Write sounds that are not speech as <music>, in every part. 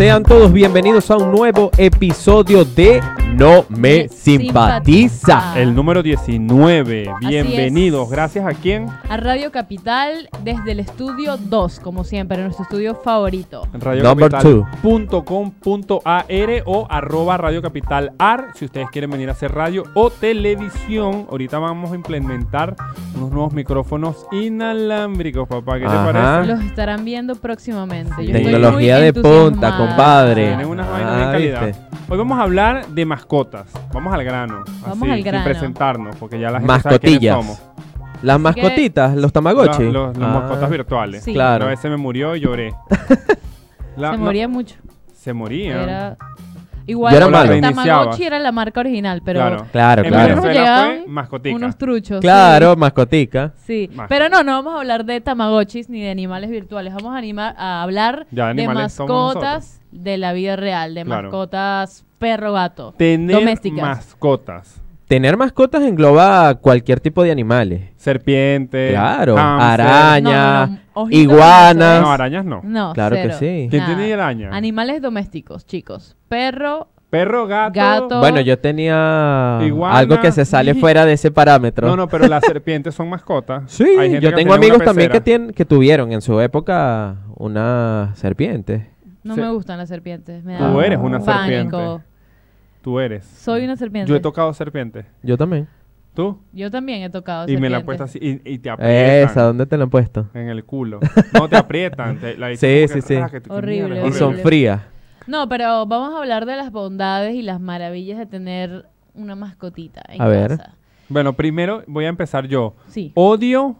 sean todos bienvenidos a un nuevo episodio de No Me Simpatiza. El número 19. Así Bienvenidos. Gracias a quién? A Radio Capital desde el estudio 2, como siempre, nuestro estudio favorito. Two. radiocapital.com.ar o arroba radiocapital.ar si ustedes quieren venir a hacer radio o televisión. Ahorita vamos a implementar unos nuevos micrófonos inalámbricos, papá. ¿Qué te parece? Los estarán viendo próximamente. Sí. Yo estoy Tecnología muy de punta, entusiasmada. Compadre. Tienen unas vainas de Ah, calidad. ¿viste? Hoy vamos a hablar de mascotas. Vamos al grano. Vamos así, al grano. Sin presentarnos, porque ya la gente sabe quiénes Mascotillas. somos. Las mascotitas, los tamagotchi. Los, los- los Ah, mascotas virtuales. Sí. Claro. Una vez se me murió y lloré. <laughs> La- Se no, moría mucho. se moría. Era... Igual Yo era malo. Tamagotchi era la marca original, pero Claro. Claro, En claro. Venezuela Llegaban fue mascotica. unos truchos. Claro, mascotica. Sí, pero no, no vamos a hablar de Tamagotchis ni de animales virtuales. Vamos a, animar, a hablar Ya de animales somos mascotas de la vida real, de Claro. mascotas perro-gato. Tener domésticas. mascotas. Tener mascotas engloba cualquier tipo de animales. Serpiente. Claro, hámster. araña, No, no, ojitos iguanas. No, arañas no. No, Claro que cero. sí. ¿Quién Nada. tiene araña? Animales domésticos, chicos. Perro, Perro, gato. Gato. Bueno, yo tenía Iguana. algo que se sale <laughs> fuera de ese parámetro. No, no, pero las serpientes son mascotas. Sí, Hay gente yo que tengo tiene una amigos también que, pecera. tienen, que tuvieron en su época una serpiente. No Sí. me gustan las serpientes. Me Tú da eres una pánico. serpiente. Tú eres. Soy una serpiente. Yo he tocado serpiente. Yo también. ¿Tú? Yo también he tocado Y me la he serpiente. puesto así y, y te aprietan. Esa, ¿dónde te la han puesto? En el culo. No, te aprietan. te- la- <laughs> Sí, sí, sí. "Ah, que tú- Horrible, Y son horrible. frías. No, pero vamos a hablar de las bondades y las maravillas de tener una mascotita en A ver. casa. Bueno, primero voy a empezar yo. Sí. Odio,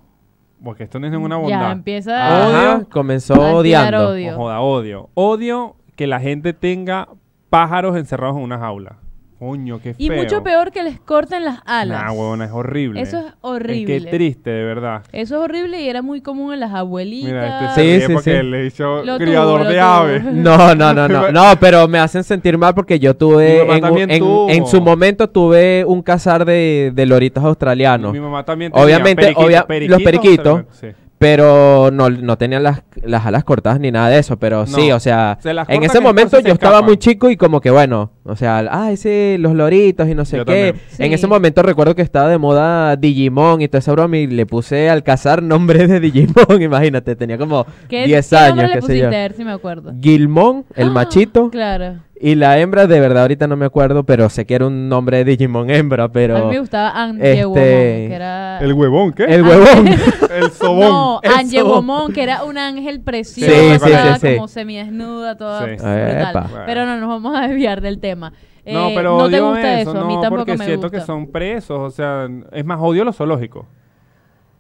porque esto no es ninguna bondad. Ya empieza Odio. Ajá, comenzó a odiando. odio. No joda, odio. Odio que la gente tenga pájaros encerrados en una jaula. Coño, qué feo. Y mucho peor que les corten las alas. Nah, huevona, es horrible. Eso es Es horrible. que triste, de verdad. Eso es horrible y era muy común en las abuelitas. Mira, este Sí, se sí, porque sí. le hizo Lo criador tuvo, de aves. <laughs> No, no, no, no. <laughs> No, pero me hacen sentir mal porque yo Mi tuve. mamá En, un- también en- tuvo. en su momento tuve un cazar de, de loritos australianos. Mi mamá también tenía Obviamente, periquitos, obvia- los periquitos, periquitos. sí. Pero no, no tenían las, las alas cortadas ni nada de eso. Pero sí, No. o sea, Se en ese momento yo estaba escapan. muy chico y como que bueno, o sea, ah, ese, los loritos y no sé Yo qué. En Sí. ese momento recuerdo que estaba de moda Digimon y toda esa broma y le puse al cazar nombre de Digimon, <laughs> imagínate, tenía como ¿Qué, 10 qué nombre años, le qué sé yo. ver si me acuerdo. Gilmon, el Ah, machito, Claro. Y la hembra, de verdad ahorita no me acuerdo, pero sé que era un nombre de Digimon hembra, pero... a mí me gustaba este, Angewomon, que era... El huevón, ¿qué? El huevón. <laughs> El sobón. No. Angewomon, que era un ángel precioso, Sí, sí, sí, sí. como semidesnuda, toda Sí. brutal. Pero no nos vamos a desviar del tema. No, Eh, pero no te gusta eso, eso, a mí no, tampoco porque me siento gusta. que son presos, o sea, es más odio los zoológicos.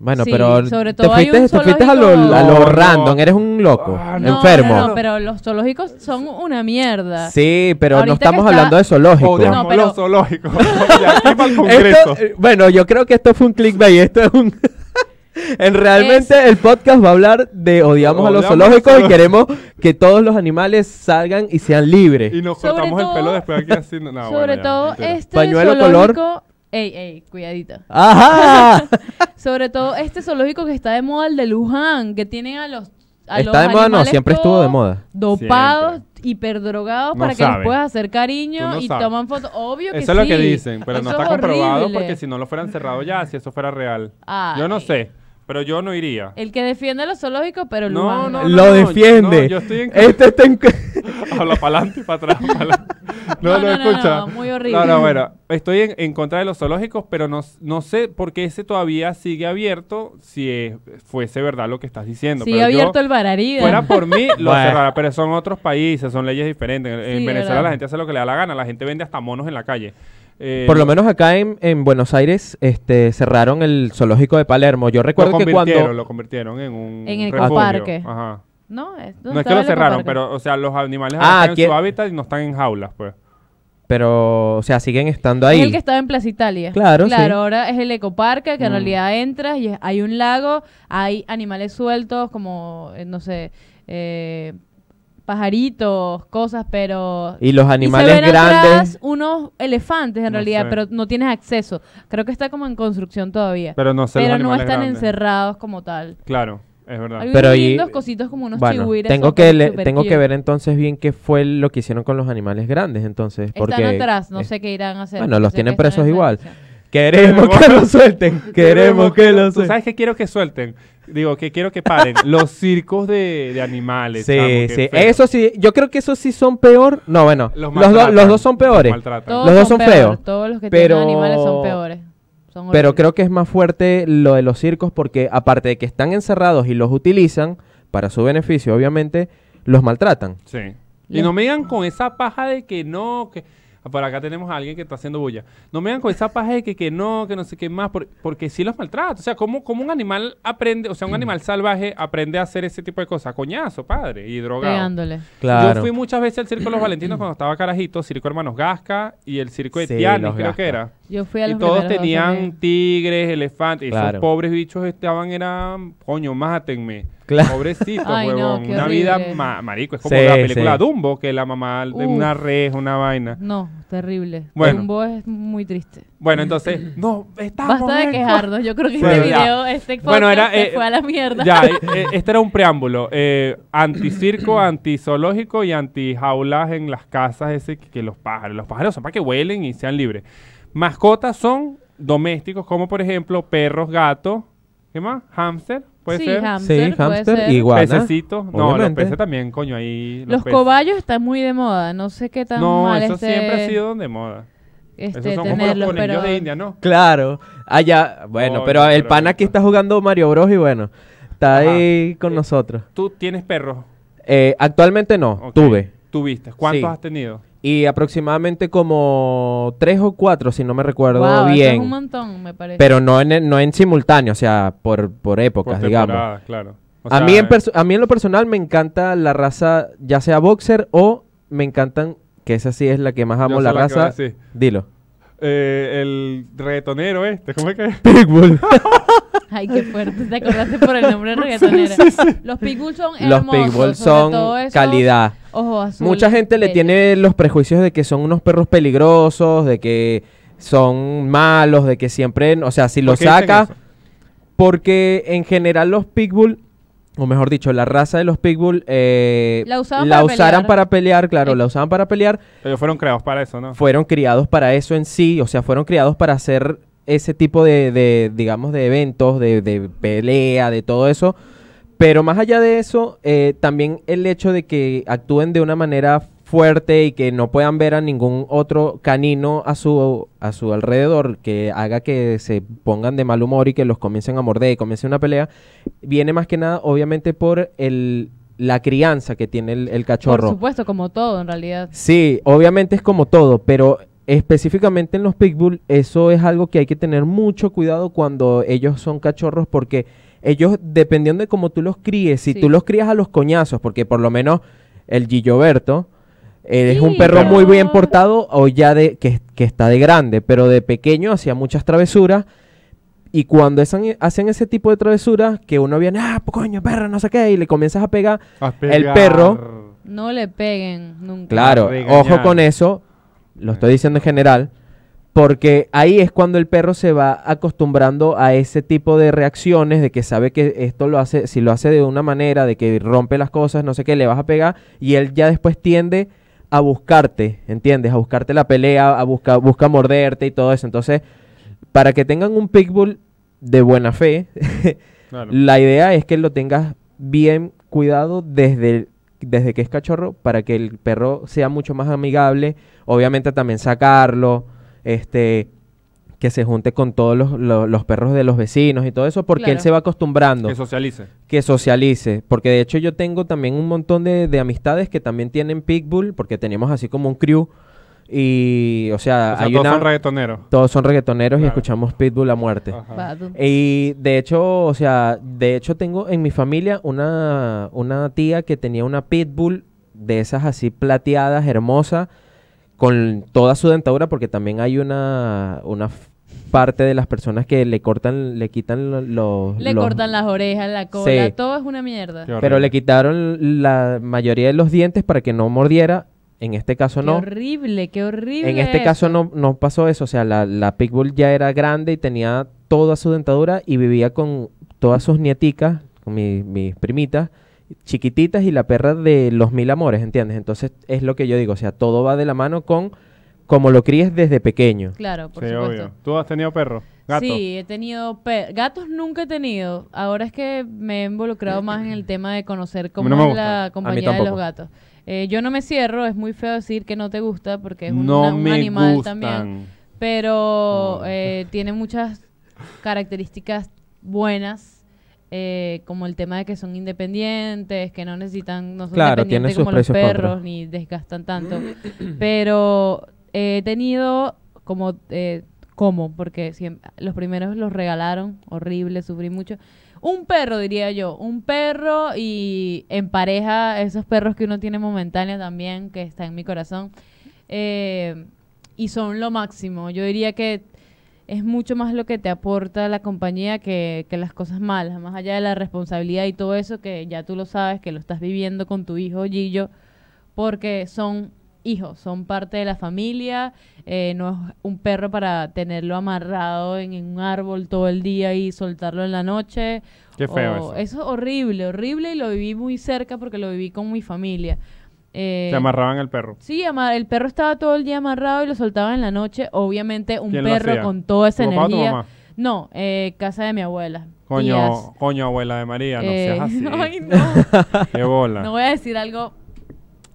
Bueno, Sí, pero sobre te todo hay fuiste, un te fuiste a lo, a lo No, no. random, eres un loco, Ah, No, enfermo. No, no, pero los zoológicos son una mierda. Sí, pero Ahorita no estamos está- hablando de zoológico. Odiamos No, pero- los zoológicos. <laughs> y aquí para el Esto, eh, bueno, yo creo que esto fue un clickbait, esto es un... <laughs> en realmente el podcast va a hablar de odiamos a los zoológicos y queremos que todos los animales salgan y sean libres. Y nos Sobre cortamos el pelo después aquí así. No, Sobre bueno, ya, todo mentira. este Pañuelo color. Ey, ey, cuidadito. ¡Ajá! <laughs> Sobre todo este zoológico que está de moda, el de Luján, que tienen a los a los Está de moda, no, animales siempre estuvo de todos moda. Dopados, hiperdrogados No para que sabe. les puedas hacer cariño no y sabes. toman fotos. Obvio que Eso es lo que sí. dicen, pero no Eso está es comprobado horrible. porque si no lo fueran cerrado ya, si eso fuera real. Yo no Ay. sé, pero yo no iría. El que defiende a los zoológicos, pero No, Luján no, no. no. Lo defiende. no, yo estoy en- <laughs> Este está en... <laughs> Habla para adelante y para atrás. pa'. No, No, no, no, no, escucha. Horrible. No, no, bueno, estoy en, en contra de los zoológicos, pero no, no sé por qué ese todavía sigue abierto si fuese verdad lo que estás diciendo. Sigue pero yo, abierto el Bararida. Fuera por mí, <laughs> lo Bueno. cerrara, pero son otros países, son leyes diferentes. En, Venezuela verdad. la gente hace lo que le da la gana, la gente vende hasta monos en la calle. Eh, Por lo menos acá en, en Buenos Aires este, cerraron el zoológico de Palermo. Yo lo recuerdo que cuando... lo convirtieron en un En el refugio. ecoparque. Ajá. No, es, No es que lo cerraron, pero, o sea, los animales Ah, están en ¿quién- su hábitat y no están en jaulas, pues. Pero, o sea, siguen estando Es ahí. el que estaba en Plaza Italia. Claro, sí. Claro, ahora es el ecoparque, que en Mm. realidad entras y es- hay un lago, hay animales sueltos como, eh, no sé, eh, pajaritos, cosas, pero... Y los y se animales ven grandes... atrás unos elefantes en No realidad, sé. pero no tienes acceso. Creo que está como en construcción todavía. Pero no sé los Pero no animales están grandes. encerrados como tal. Claro. Es verdad. Hay Pero ahí- cositos como unos Bueno, chihuires. tengo que, le- tengo que ver entonces bien qué fue lo que hicieron con los animales grandes, entonces. Porque Están atrás, no sé qué irán a hacer. bueno, los tienen presos igual. Queremos que <laughs> lo suelten. Queremos que lo ¿Tú suelten. sabes qué quiero que suelten? Digo, que quiero que paren. <laughs> Los circos de, de animales. Sí, chamo, sí. feo. Eso sí, yo creo que esos sí son peor. No, bueno, Los los, los dos son peores. los dos son peor, feos, Todos los que pero- tienen animales son peores. Son Pero creo que es más fuerte lo de los circos porque aparte de que están encerrados y los utilizan para su beneficio, obviamente, los maltratan. Sí. Y no me digan con esa paja de que no, que... ah, Por acá tenemos a alguien que está haciendo bulla. No me digan con esa paja de que, que no, que no sé qué más, por- porque sí los maltrata. O sea, ¿cómo, cómo un animal aprende, o sea, un animal salvaje aprende a hacer ese tipo de cosas? Coñazo, padre, y drogado. Pegándole. Claro. Yo fui muchas veces al Circo de los Valentinos <clears throat> cuando estaba carajito, Circo Hermanos Gasca y el Circo de Sí, Tiani, los creo Gasca. que era. Yo fui a Y todos tenían tigres, elefantes. Y esos Claro. pobres bichos estaban, eran, coño, mátenme. Claro. Ay, no, huevón. Una vida ma- marico. Es como Sí, la película sí. Dumbo, que la mamá de una res, una vaina. No, terrible. Bueno. Dumbo es muy triste. Bueno, entonces, no, estamos Basta de quejarnos. Yo creo que Bueno, este ya. video, este podcast Bueno, era, se eh, fue a la mierda. Ya, eh, eh, este era un preámbulo. Eh, anticirco, <clears throat> antizoológico y antijaulas en las casas ese que, que los pájaros. Los pájaros son para que huelen y sean libres. Mascotas son domésticos, como por ejemplo perros, gatos. ¿Qué más? Hámster, puede sí, ser. hámster, Sí, puede hámster, ser. iguana. Pececitos. No, los peces también, coño, ahí. Los cobayos están muy de moda. No sé qué tan No, mal eso esté, siempre ha sido de moda. este, Esos son como los pero de India, ¿no? Claro. Allá, bueno, pero el pan aquí está jugando Mario Bros. y bueno, está Ajá. ahí con Eh, nosotros. Tú tienes perros. Eh, actualmente no, tuve. Tuviste. ¿Cuántos Sí. has tenido? Y aproximadamente como tres o cuatro, si no me recuerdo Wow, eso bien. es un montón, me parece. Pero no en, no en simultáneo, o sea, por, por épocas, Por digamos. claro. O a, sea, mí en a mí en lo personal me encanta la raza, ya sea boxer o me encantan, que esa sí es la que más amo, la que vas a raza. decir. Dilo. Eh, el reggaetonero este, ¿cómo es que es? <laughs> Pitbull. <laughs> Ay, qué fuerte. Te acordaste por el nombre <laughs> reggaetonera. Los pitbull son Los hermosos. pitbull sobre todo son esos calidad. Mucha gente le tiene los prejuicios de que son unos perros peligrosos, de que son malos, de que siempre, o sea, si lo ¿Por qué dicen saca, porque en general los pitbull, o mejor dicho, la raza de los pitbull, eh, La usaban para usaran pelear. para pelear, claro, Eh. la usaban para pelear, Ellos fueron creados para eso, ¿no? fueron criados para eso en sí, o sea, fueron criados para hacer ese tipo de, de, digamos, de eventos, de, de pelea, de todo eso. Pero más allá de eso, eh, también el hecho de que actúen de una manera fuerte y que no puedan ver a ningún otro canino a su, a su alrededor que haga que se pongan de mal humor y que los comiencen a morder y comience una pelea, viene más que nada obviamente por el, la crianza que tiene el, el cachorro. Por supuesto, como todo en realidad. Sí, obviamente es como todo, pero específicamente en los pitbull eso es algo que hay que tener mucho cuidado cuando ellos son cachorros porque ellos dependiendo de cómo tú los críes, si Sí. tú los crías a los coñazos, porque por lo menos el Gilloberto eh, es un perro muy bien portado o ya de que, que está de grande, pero de pequeño hacía muchas travesuras y cuando esan- hacen ese tipo de travesuras que uno viene, ah, coño, perro, no sé qué, y le comienzas a pegar, A El pegar. perro- No le peguen nunca. Claro, ojo con eso, lo estoy diciendo en general, porque ahí es cuando el perro se va acostumbrando a ese tipo de reacciones, de que sabe que esto lo hace, si lo hace de una manera, de que rompe las cosas, no sé qué, le vas a pegar, y él ya después tiende a buscarte, ¿entiendes? A buscarte la pelea, a buscar, busca morderte y todo eso. Entonces, para que tengan un pitbull de buena fe, <laughs> Claro. la idea es que lo tengas bien cuidado desde, desde que es cachorro para que el perro sea mucho más amigable. Obviamente también sacarlo, este, que se junte con todos los, los- los perros de los vecinos y todo eso, porque él se va acostumbrando, Que socialice. que socialice. Porque de hecho yo tengo también un montón de, de amistades que también tienen pitbull, porque tenemos así como un crew. Y, o sea, O sea, hay todos una... son reggaetoneros. todos son reggaetoneros y escuchamos pitbull a muerte. Y de hecho, o sea, de hecho tengo en mi familia una, una tía que tenía una pitbull de esas así plateadas, hermosa, con toda su dentadura, porque también hay una, una parte de las personas que le cortan, le quitan lo- los... Le los- cortan las orejas, la cola, Sí. todo es una mierda. Pero le quitaron la mayoría de los dientes para que no mordiera. En este caso Qué no. horrible, qué horrible. En este caso no, no pasó eso, o sea, la, la Pitbull ya era grande y tenía toda su dentadura y vivía con todas sus nieticas, con mi- mis primitas, chiquititas y la perra de los mil amores, ¿entiendes? Entonces es lo que yo digo, o sea, todo va de la mano con como lo críes desde pequeño. Claro, por sí, supuesto. obvio. ¿Tú has tenido perro? ¿Gato? Sí, he tenido gatos nunca he tenido. Ahora es que me he involucrado más en el tema de conocer cómo no es la compañía de los gatos. Eh, yo no me cierro, es muy feo decir que no te gusta porque es un, no una- un animal gustan. también. Pero No. eh, tiene muchas características buenas, eh, como el tema de que son independientes, que no necesitan, no son Claro, dependientes como los perros, ni desgastan tanto. <clears throat> Pero he tenido como, eh, como, porque siem- los primeros los regalaron, horrible, sufrí mucho. Un perro, diría yo, un perro y en pareja, esos perros que uno tiene momentáneo también, que está en mi corazón. Eh, y son lo máximo. Yo diría que es mucho más lo que te aporta la compañía que, que las cosas malas, más allá de la responsabilidad y todo eso que ya tú lo sabes, que lo estás viviendo con tu hijo Gillo, porque son hijos, son parte de la familia, eh, no es un perro para tenerlo amarrado en, en un árbol todo el día y soltarlo en la noche. Qué feo o- eso. Eso es horrible, horrible y lo viví muy cerca porque lo viví con mi familia. Eh, Te amarraban el perro. Sí, el perro estaba todo el día amarrado y lo soltaban en la noche. Obviamente un ¿Quién lo perro hacía? con toda esa ¿Tu papá o tu energía. mamá? No, eh, casa de mi abuela. Coño, tías. coño, abuela de María, no Eh, seas <laughs> así. ay, no. <laughs> Qué bola. no No, voy a decir algo.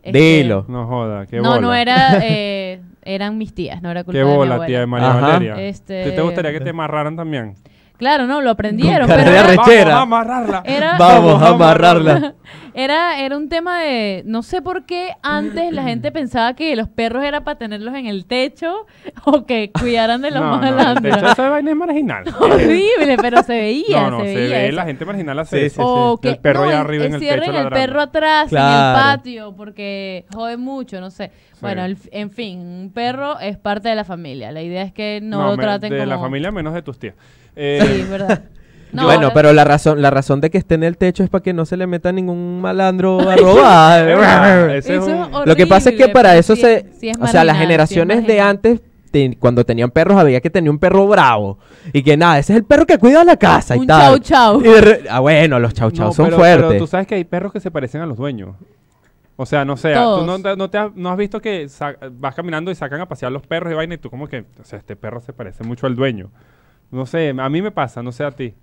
este, Dilo. joda, qué no, bola. no era. <laughs> eh, eran mis tías, no era culpa Qué de mi bola, abuela. tía de María Ajá. Valeria. Este- ¿Te, te gustaría que te amarraran también? Claro, no, lo aprendieron. pero de era- arrechera. Vamos a amarrarla. Era, Vamos a amarrarla. Era, era un tema de, no sé por qué antes la gente pensaba que los perros era para tenerlos en el techo <laughs> o que cuidaran de los no, no, malandros. de hecho, esa vaina es marginal. <laughs> Horrible, pero se veía, no, no, se se, veía ve eso. la gente marginal hace Sí, eso. sí, O que El perro no, allá en- arriba en el techo el ladrando. perro atrás en Claro. el patio porque jode mucho, no sé. Bueno, el- en fin, un perro es parte de la familia. La idea es que no, lo traten de como la familia menos de tus tías. Eh, Sí, verdad. <laughs> No, bueno, pero la razón, la razón de que esté en el techo es para que no se le meta ningún malandro <laughs> a robar. <laughs> ese es Eso un- es Lo que pasa es que para eso se... es- sí es o sea, las generaciones de antes, te- cuando tenían perros, había que tener un perro bravo. Y que nada, ese es el perro que cuida la casa y Un tal. chau chau. Y de re- ah, bueno, los chau chau No, son pero, fuertes. Pero tú sabes que hay perros que se parecen a los dueños. O sea, no sé, tú no, te- no te has, no has visto que vas caminando y sacan a pasear los perros y vaina y tú como que, o sea, este perro se parece mucho al dueño. No sé, a mí me pasa, no sé a ti.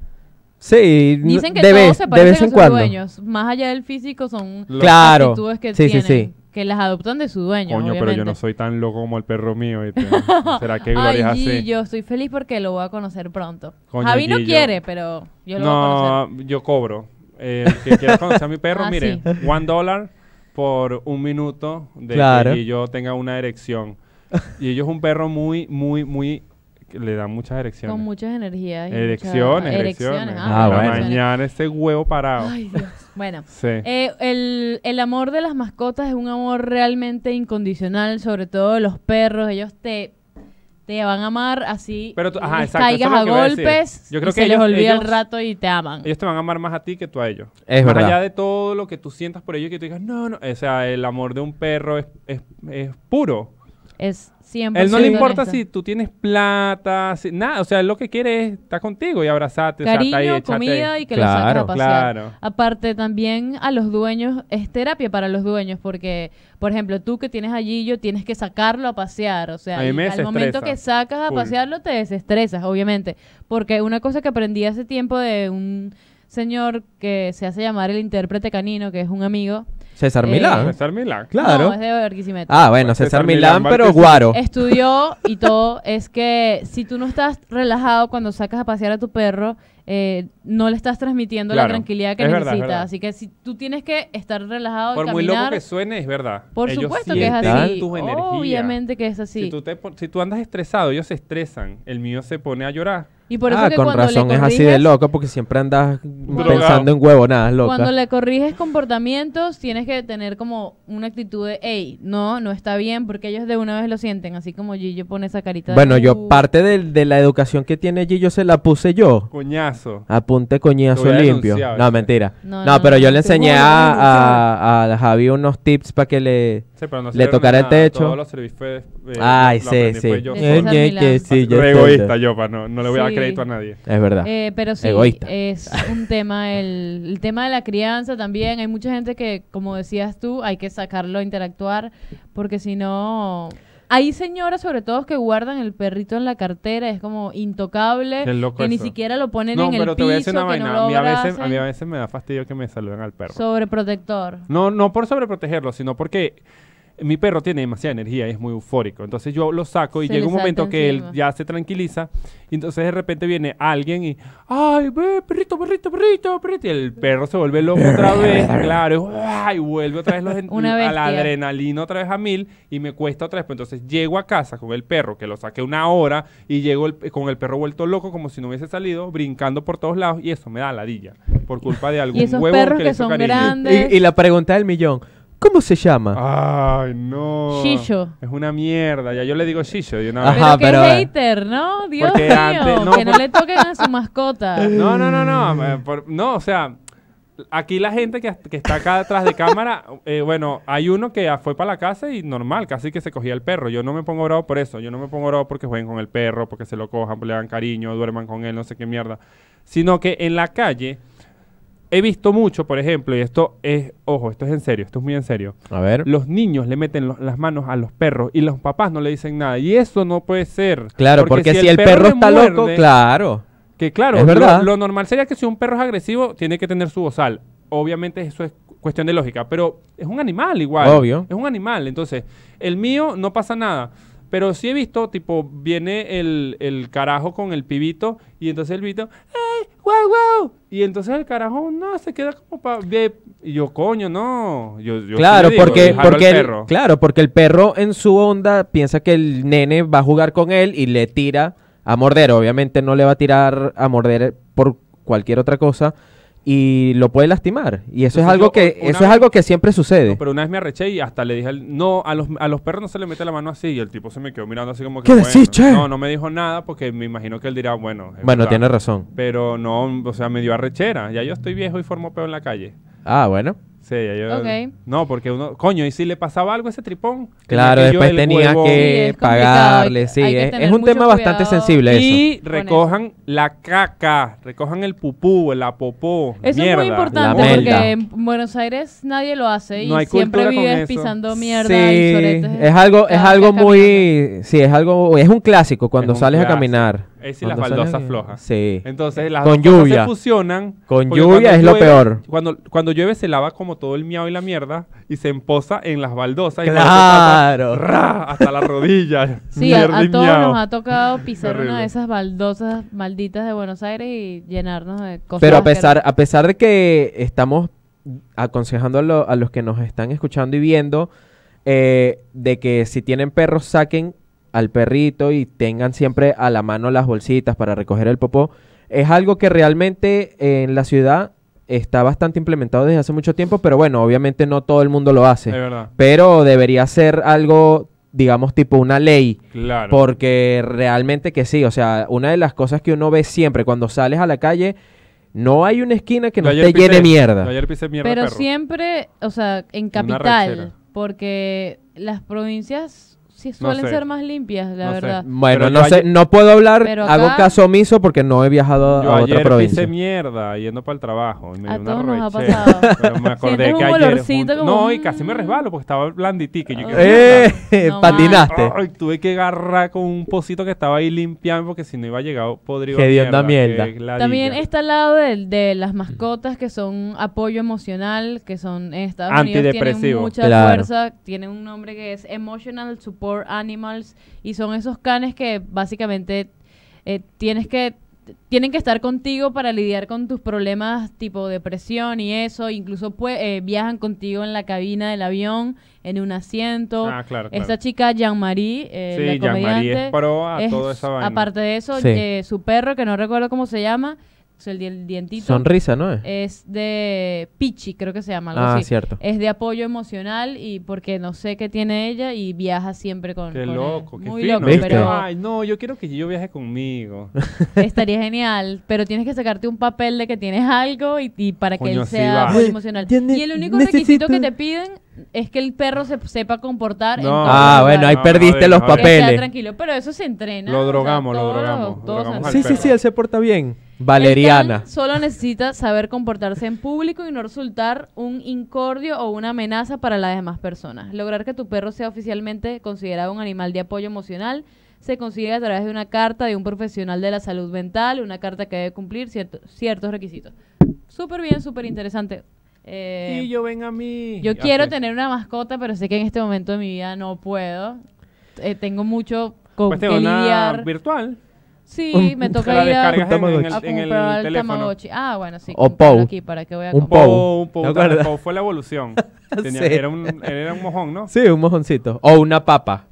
Sí, Dicen que de, todos vez, se de parecen vez a en sus cuando. dueños. Más allá del físico son Lo- Claro. actitudes que Sí, sí, tienen, sí. que las adoptan de su dueño, Coño, pero yo obviamente. no soy tan loco como el perro mío. ¿viste? <laughs> ¿Será que Gloria Ay, es así? Gillo, estoy feliz porque lo voy a conocer pronto. Coño, Javi no Gillo. quiere, pero yo lo voy a No, conocer. yo cobro. Eh, el que quiera conocer a mi perro, <laughs> Ah, mire, sí. one dollar por un minuto de Claro. que yo tenga una erección. Y ellos es un perro muy, muy, muy... le da muchas erecciones. Con muchas energías. y Erecciones, mucha- erecciones. Ah, bueno. mañana ese huevo parado. Ay, Dios. Bueno. <laughs> sí. Eh, el, el amor de las mascotas es un amor realmente incondicional, sobre todo de los perros. Ellos te, te van a amar así. Pero tú- ajá, les exacto, caigas a golpes. Yo creo y que se les ellos- olvida el rato y te aman. Ellos te van a amar más a ti que tú a ellos. Es más verdad. allá de todo lo que tú sientas por ellos y que tú digas, no, no. O sea, el amor de un perro es, es, es puro. Es 100% él no le importa honesto. si tú tienes plata, si, nada. O sea, él lo que quiere es estar contigo y abrazarte. o sea, estar ahí, Cariño, comida ahí. y que lo saques Claro, a pasear. claro. Aparte, también a los dueños, es terapia para los dueños, porque, por ejemplo, tú que tienes a Gillo, tienes que sacarlo a pasear. O sea, A mí y me al momento que sacas a full. pasearlo, te desestresas, obviamente. Porque una cosa que aprendí hace tiempo de un señor que se hace llamar el intérprete canino, que es un amigo. César Eh, Milán. César Milán. Claro. No, es de Barquisimeto. Ah, bueno, César César Milán Milán, pero guaro. estudió y todo, es que si tú no estás relajado cuando sacas a pasear a tu perro, eh, no le estás transmitiendo la tranquilidad que es verdad. Así que si tú tienes que estar relajado Por y muy loco que suene, es verdad. por Ellos supuesto que es así. tus. Obviamente que es así. Si tú, te si tú andas estresado, ellos se estresan. El mío se pone a llorar. y por eso ah, que con cuando razón le es así de loco porque siempre andas pensando en huevo, nada, loca. Cuando le corriges comportamientos, tienes que tener como una actitud de, hey, no, no está bien, porque ellos de una vez lo sienten, así como Gillo pone esa carita Bueno, de... yo "Uh". parte de, la educación que tiene yo se la puse yo. Coñazo. Apunte coñazo voy a limpio. No, ¿viste? mentira. No, No, no, pero no, yo no, le enseñé a a, a, Javi unos tips para que le Sí, pero no le tocara el techo. Eh, Ay, lo sí, sí. fue yo sí, yo egoísta yo, pa, no, no le voy a dar crédito a nadie. Es verdad. Eh, pero sí, Egoísta. es un tema, el, el tema de la crianza también. Hay mucha gente que, como decías tú, hay que sacarlo a interactuar, porque si no... Hay señoras, sobre todo, que guardan el perrito en la cartera, es como intocable, Qué loco que ni eso. siquiera lo ponen No, en el pero te voy a decir piso, una no a, mí a, veces, a mí a veces me da fastidio que me saluden al perro. Sobreprotector. No, no por sobreprotegerlo, sino porque mi perro tiene demasiada energía y es muy eufórico. Entonces yo lo saco y Se llega le un momento que él ya se tranquiliza y entonces de repente viene alguien y ¡ay, ve, perrito, perrito, perrito, perrito! Y el perro se vuelve loco otra <laughs> vez, claro, y vuelve otra vez los a la adrenalina otra vez a mil y me cuesta otra vez. Pues entonces llego a casa con el perro, que lo saqué una hora y llego el- con el perro vuelto loco como si no hubiese salido, brincando por todos lados y eso me da ladilla por culpa de <laughs> algún Y esos huevón perros que, que le hizo son grandes. Y, y la pregunta del millón, ¿cómo se llama? Ay, no. Shisho. Es una mierda. Ya yo le digo de una Ajá, pero qué pero- hater, ¿no? Dios Porque mío, antes- no, que no por- le toquen a su mascota. No, no, no, no. eh, por- no, o sea, aquí la gente que, que está acá detrás de cámara, eh, bueno, hay uno que fue para la casa y normal, casi que se cogía el perro. Yo no me pongo bravo por eso. Yo no me pongo bravo porque jueguen con el perro, porque se lo cojan, porque le hagan cariño, duerman con él, no sé qué mierda. Sino que en la calle he visto mucho, por ejemplo, y esto es, ojo, esto es en serio, esto es muy en serio. A ver. los niños le meten las manos a los perros y los papás no le dicen nada. Y eso no puede ser. Claro, porque, si el perro, está loco, claro. Que claro, Es lo- verdad. Lo, normal sería que si un perro es agresivo, tiene que tener su bozal. Obviamente eso es cuestión de lógica, pero es un animal igual. Obvio. Es un animal. Entonces, el mío no pasa nada. Pero sí he visto, tipo, viene el, el carajo con el pibito y entonces el pibito, ¡ay, guau, guau! Y entonces el carajo, no, se queda como para... Y yo, coño, no. Yo, yo claro, digo, porque, "Déjalo al porque el, perro". claro, porque el perro en su onda piensa que el nene va a jugar con él y le tira a morder. Obviamente no le va a tirar a morder por cualquier otra cosa y lo puede lastimar. Y eso Entonces es algo yo, que eso vez- es algo que siempre sucede. No, pero una vez me arreché y hasta le dije, al- no, a los, a los perros no se le mete la mano así. Y el tipo se me quedó mirando así como que. ¿Qué bueno. decís, che? No, no me dijo nada porque me imagino que él dirá, bueno. bueno, tiene razón. Pero no, o sea, me dio arrechera. Ya yo estoy viejo y formo peo en la calle. Ah, bueno. Sí, ya yo. Ok. No, porque uno. Coño, ¿y si le pasaba algo a ese tripón? Claro, después tenía huevo- Sí, que complicado, pagarle, sí, hay es, es un tema bastante sensible eso. Y recojan la caca, recojan el pupú, la popó. Eso mierda. es muy importante porque melda. en Buenos Aires nadie lo hace y No siempre vives pisando mierda sí, y soretes. es algo, es algo muy, sí, es algo, es un clásico cuando Es sales a clásico. caminar. Es si las baldosas flojas. Sí. Entonces las Con dos cosas se fusionan. Con lluvia es lo peor. Cuando, cuando llueve se lava como todo el miau y la mierda y se emposa en las baldosas. y Claro. cuando se tapa, ¡ra! hasta la rodilla. <laughs> Sí, a, y todos miau. nos ha tocado pisar una de esas baldosas malditas de Buenos Aires y llenarnos de cosas. Pero a pesar, a pesar de que estamos aconsejando a, lo- a los que nos están escuchando y viendo, eh, de que si tienen perros saquen al perrito y tengan siempre a la mano las bolsitas para recoger el popó, es algo que realmente eh, en la ciudad está bastante implementado desde hace mucho tiempo, pero bueno, obviamente no todo el mundo lo hace. Es verdad. Pero debería ser algo, digamos, tipo una ley. Claro. Porque realmente que sí, o sea, una de las cosas que uno ve siempre cuando sales a la calle, no hay una esquina que no de pisé- mierda. ayer pisé mierda Pero perro. siempre, o sea, en capital, porque las provincias sí suelen sé. ser más limpias, la No sé. verdad. Bueno, Pero no yo sé, ayer- no puedo hablar, Pero hago acá- caso omiso porque no he viajado a, Yo a otra ayer provincia. pisé mierda yendo para el trabajo. Y me A dio una todos nos ha rechera. pasado. <laughs> Pero me acordé Sientes que un ayer. olorcito como No, y un- casi me resbalo porque estaba blanditica. y yo, ¿qué ¡Eh! mierda? <laughs> No patinaste. Ay, tuve que agarrar con un pocito que estaba ahí limpiando porque si no iba a llegar podrido. a Hedionda mierda. Qué. También está al lado de, de las mascotas que son apoyo emocional, que son en Estados Unidos tienen Antidepresivo. mucha Claro. fuerza, tienen un nombre que es Emotional Support Animals y son esos canes que básicamente eh, tienes que tienen que estar contigo para lidiar con tus problemas tipo depresión y eso, incluso pue- eh, viajan contigo en la cabina del avión, en un asiento. Ah, claro, claro. Esta chica Jean-Marie, eh, Sí, la comediante, es pro a es- toda esa vaina. Aparte de eso, Sí. eh, su perro, que no recuerdo cómo se llama, el, di- el dientito, Sonrisa, ¿no es? es de Pichi, creo que se llama, algo ah, así. cierto. Es de apoyo emocional y porque no sé qué tiene ella y viaja siempre con, Qué con él. loco, qué Muy fino. loco, ¿Viste? pero Ay, no, yo quiero que yo viaje conmigo. <laughs> estaría genial. Pero tienes que sacarte un papel de que tienes algo y, y para que él sí sea va. apoyo emocional. Y el único requisito que te piden es que el perro se sepa comportar en Ah, bueno, ahí. No, perdiste los joder. Que sea papeles. tranquilo, pero eso se entrena. Lo o sea, drogamos, lo drogamos, todo Sí, sí, sí, él se porta bien. Valeriana. solo necesita saber comportarse en público y no resultar un incordio o una amenaza para las demás personas. Lograr que tu perro sea oficialmente considerado un animal de apoyo emocional se consigue a través de una carta de un profesional de la salud mental, una carta que debe cumplir cierto- ciertos requisitos. Súper bien, súper interesante. Eh, Y yo ven a mí. yo quiero tener una mascota, pero sé que en este momento de mi vida no puedo. Eh, tengo mucho con Pues que una lidiar. virtual. Sí, Un- me toca la ir a, descargas en, el, en el comprar el teléfono. Tamagotchi. Ah, bueno, sí. O comprarlo Pou. aquí para que voy a Un comprar. Pou. Pou, Pou, ¿Te acuerdas? Pou fue la evolución. <laughs> Tenía- Sí. era, un, él era un mojón, ¿no? Sí, un mojoncito. O una papa.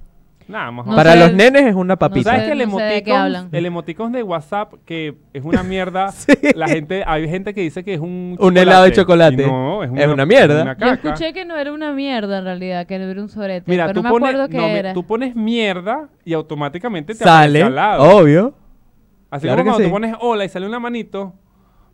Nada, mojón. No Para sé- los nenes es una papita. ¿Sabes sé- que el no sé de qué emoticon, hablan. el emoticon de WhatsApp que es una mierda? <laughs> Sí. La gente, hay gente que dice que es un Un helado de chocolate. Y no, es Es una mierda. una Yo caca. escuché que no era una mierda en realidad, que no era un sorete. Mira, pero tú, no me acuerdo pones, no, mi- era. tú pones mierda y automáticamente te Sale. al lado. Obvio. Así claro como que cuando sí. tú pones hola y sale una manito.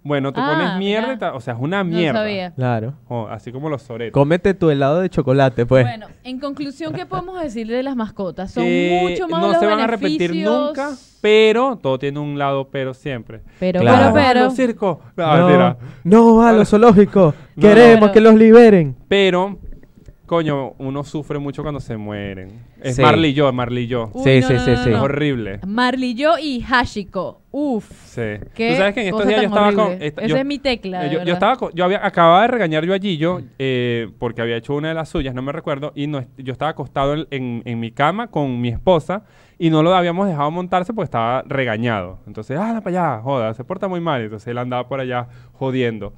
Bueno, tú Ah, pones mierda, y ta- o sea, es una No mierda. sabía. Claro. Oh, así como los soretes. Cómete tu helado de chocolate, pues. Bueno, en conclusión, ¿qué podemos decir de las mascotas? Son Que mucho más no los se van a arrepentir beneficios. nunca, pero todo tiene un lado pero siempre. Pero, Claro. pero, pero. los circos. No, no, no a los zoológicos. <laughs> No. Queremos Pero- que los liberen. Pero, coño, uno sufre mucho cuando se mueren. Es Sí. Marley y yo, Marley y yo. Uy, Sí, no, sí, no, sí, no, sí. Es no. horrible. Marley yo y Hashiko. Uf. Sí. Qué Tú sabes que en estos cosa días yo tan estaba con. horrible. esta- Esa yo- es mi tecla. de Eh, yo, yo verdad. estaba co- yo había acababa de regañar yo a Gillo eh, porque había hecho una de las suyas, no me recuerdo, y no, yo estaba acostado en, en- en mi cama con mi esposa y no lo habíamos dejado montarse porque estaba regañado. Entonces, ah, para allá, joda, se porta muy mal. Entonces él andaba por allá jodiendo.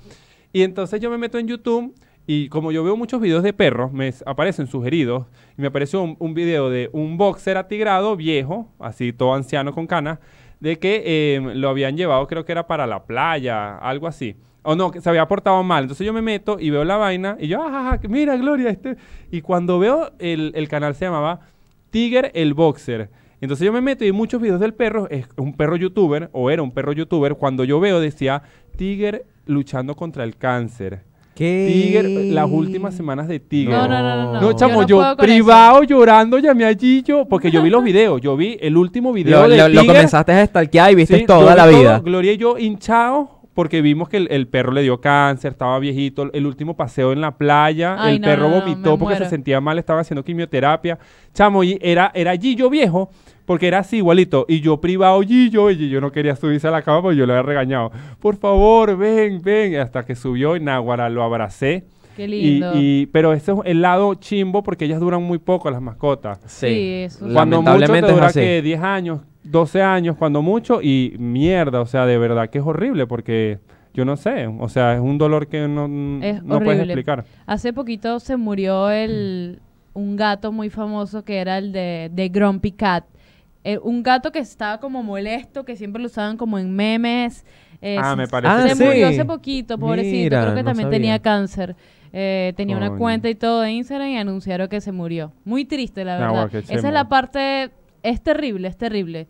Y entonces yo me meto en YouTube y como yo veo muchos videos de perros, me aparecen sugeridos y me apareció un, video de un boxer atigrado viejo, así todo anciano con canas, de que eh, lo habían llevado, creo que era para la playa, algo así. O no, que se había portado mal. Entonces yo me meto y veo la vaina y yo, ah, ah, mira, Gloria, este. Y cuando veo el, el canal se llamaba Tiger el Boxer. Entonces yo me meto y muchos videos del perro, es un perro youtuber, o era un perro youtuber, cuando yo veo decía Tiger luchando contra el cáncer. ¿Qué? Tiger, las últimas semanas de Tiger. No, no, no, no, no. Yo chamo, no yo, privado llorando llamé a Gillo porque yo vi los videos. Yo vi el último video Lo, de lo- lo Tiger. comenzaste a stalkear y viste Sí, toda la todo, vida. Gloria y yo hinchados porque vimos que el, el perro le dio cáncer, estaba viejito. El último paseo en la playa, Ay, el no, perro no, no, vomitó porque se sentía mal, estaba haciendo quimioterapia. Chamo, y era, era Gillo viejo porque era así igualito. Y yo privado Gillo, y Gillo no quería subirse a la cama porque yo le había regañado. Por favor, ven, ven. Hasta que subió y Náguara lo abracé. Qué lindo. y- pero ese es el lado chimbo porque ellas duran muy poco, las mascotas. Sí, eso sí. Cuando mucho te es dura así. que 10 años, 12 años, cuando mucho, y mierda, o sea, de verdad que es horrible porque yo no sé, o sea, es un dolor que no, no puedes explicar. Hace poquito se murió el, un gato muy famoso que era el de, de Grumpy Cat. Eh, un gato que estaba como molesto, que siempre lo usaban como en memes. Eh, Ah, me parece Ah, Se que sí. murió hace poquito, pobrecito. Mira, Creo que no también sabía. tenía cáncer. Eh, tenía una cuenta y todo de Instagram y anunciaron que se murió. Muy triste, la Ah, verdad. Esa es la parte... Es terrible, es terrible.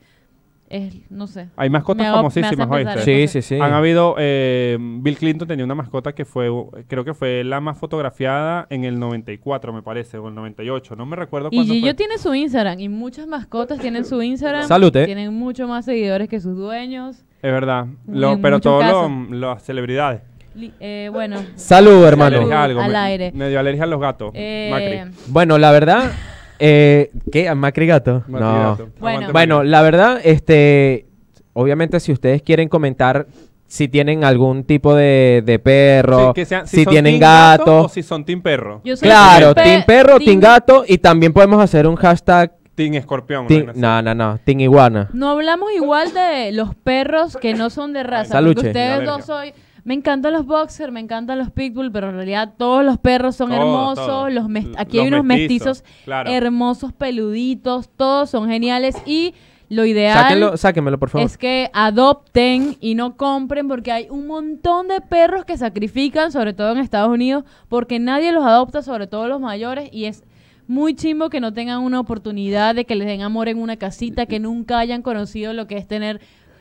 Es, no sé. Hay mascotas hago- me famosísimas, hace pensar ¿oíste? en Sí, sí, sí. Han habido, eh, Bill Clinton tenía una mascota que fue, creo que fue la más fotografiada en el 94, me parece, o el 98, no me recuerdo Y cuándo Gillo fue. tiene su Instagram y muchas mascotas tienen su Instagram. Salud, ¿eh? Tienen mucho más seguidores que sus dueños. Es verdad, Lo- En pero muchos casos. los- las celebridades. Li- eh, bueno, Salud, hermano. Salud. Alergia a algo, al me- aire. Me dio alergia a los gatos. eh, Macri. Bueno, la verdad, eh, ¿qué? ¿A Macri Gato? Macri no. gato. Bueno. La verdad, este, obviamente si ustedes quieren comentar si tienen algún tipo de, de perro, Sí, que sean- si, son tienen team gato gato, o si son team perro. yo soy claro, pe- team perro, team team- gato y también podemos hacer un hashtag, Team escorpión. team- una vaina no, así. no, no, team iguana. No hablamos igual de los perros que no son de raza. Saluche. Porque ustedes Alergia. dos soy. Me encantan los boxers, me encantan los pitbull, pero en realidad todos los perros son Todo, hermosos. todo. Los aquí hay los unos mestizos, mestizos, claro. hermosos, peluditos, todos son geniales y lo ideal Sáquenlo, sáquenmelo, por favor. es que adopten y no compren porque hay un montón de perros que sacrifican, sobre todo en Estados Unidos, porque nadie los adopta, sobre todo los mayores, y es muy chimbo que no tengan una oportunidad de que les den amor en una casita, que nunca hayan conocido lo que es tener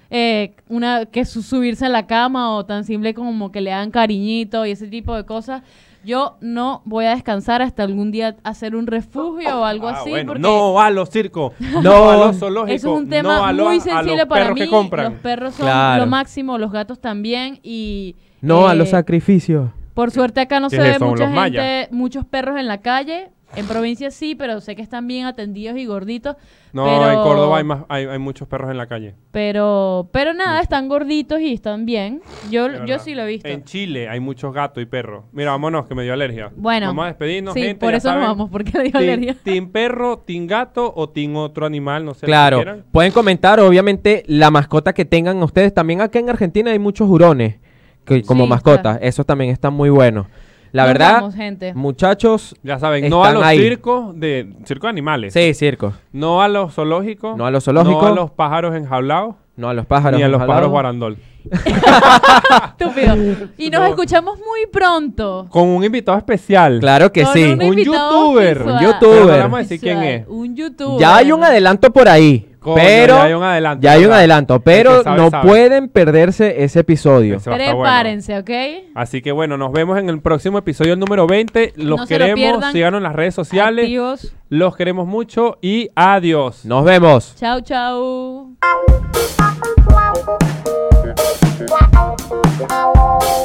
eh, una que su- subirse a la cama o tan simple como que le dan cariñito y ese tipo de cosas. Yo no voy a descansar hasta algún día hacer un refugio o algo Ah, así. bueno, porque no a los circos, <laughs> no, No. a los zoológicos, eso es un no tema a muy sensible para mí. Los perros son Claro. lo máximo, los gatos también. Y No a eh, los sacrificios. Por suerte acá no ¿Qué se ve mucha ¿Los gente, mayas? muchos perros en la calle. En provincia sí, pero sé que están bien atendidos y gorditos. No, pero- en Córdoba hay, más, hay, hay muchos perros en la calle. Pero, pero nada, están gorditos y están bien. Yo, yo sí lo he visto. En Chile hay muchos gatos y perros. Mira, vámonos, que me dio alergia. Bueno, Vamos a despedirnos, sí, gente. por eso nos saben. vamos, porque le dio Team- alergia. <laughs> Team perro, team gato o team otro animal, no sé. que Claro, quieran. pueden comentar, obviamente, la mascota que tengan ustedes. También acá en Argentina hay muchos hurones que, como Sí, mascotas. claro. Esos también están muy buenos. La Nos a vamos, gente. muchachos, Ya saben, no a los ahí. circos de circo de animales. sí, circos. No a los zoológicos. No a los zoológicos. No a los pájaros enjaulados. No a los pájaros. ni a los pájaros guarandol. <laughs> Estúpido. Y nos No. escuchamos muy pronto. Con un invitado especial. Claro que Con sí. un youtuber, un youtuber. Pero no vamos a decir quién Visual, es. Un youtuber. Ya hay un adelanto por ahí. Coño, pero ya hay un adelanto, ya hay un adelanto, El pero sabe, no sabe. pueden perderse ese episodio. Ese estar bueno. Prepárense, ¿ok? Así que bueno, nos vemos en el próximo episodio, el número 20. Los No se lo queremos, pierdan. síganos en las redes sociales. Activos. Los queremos mucho y adiós. Nos vemos. Chau, chau. Wow.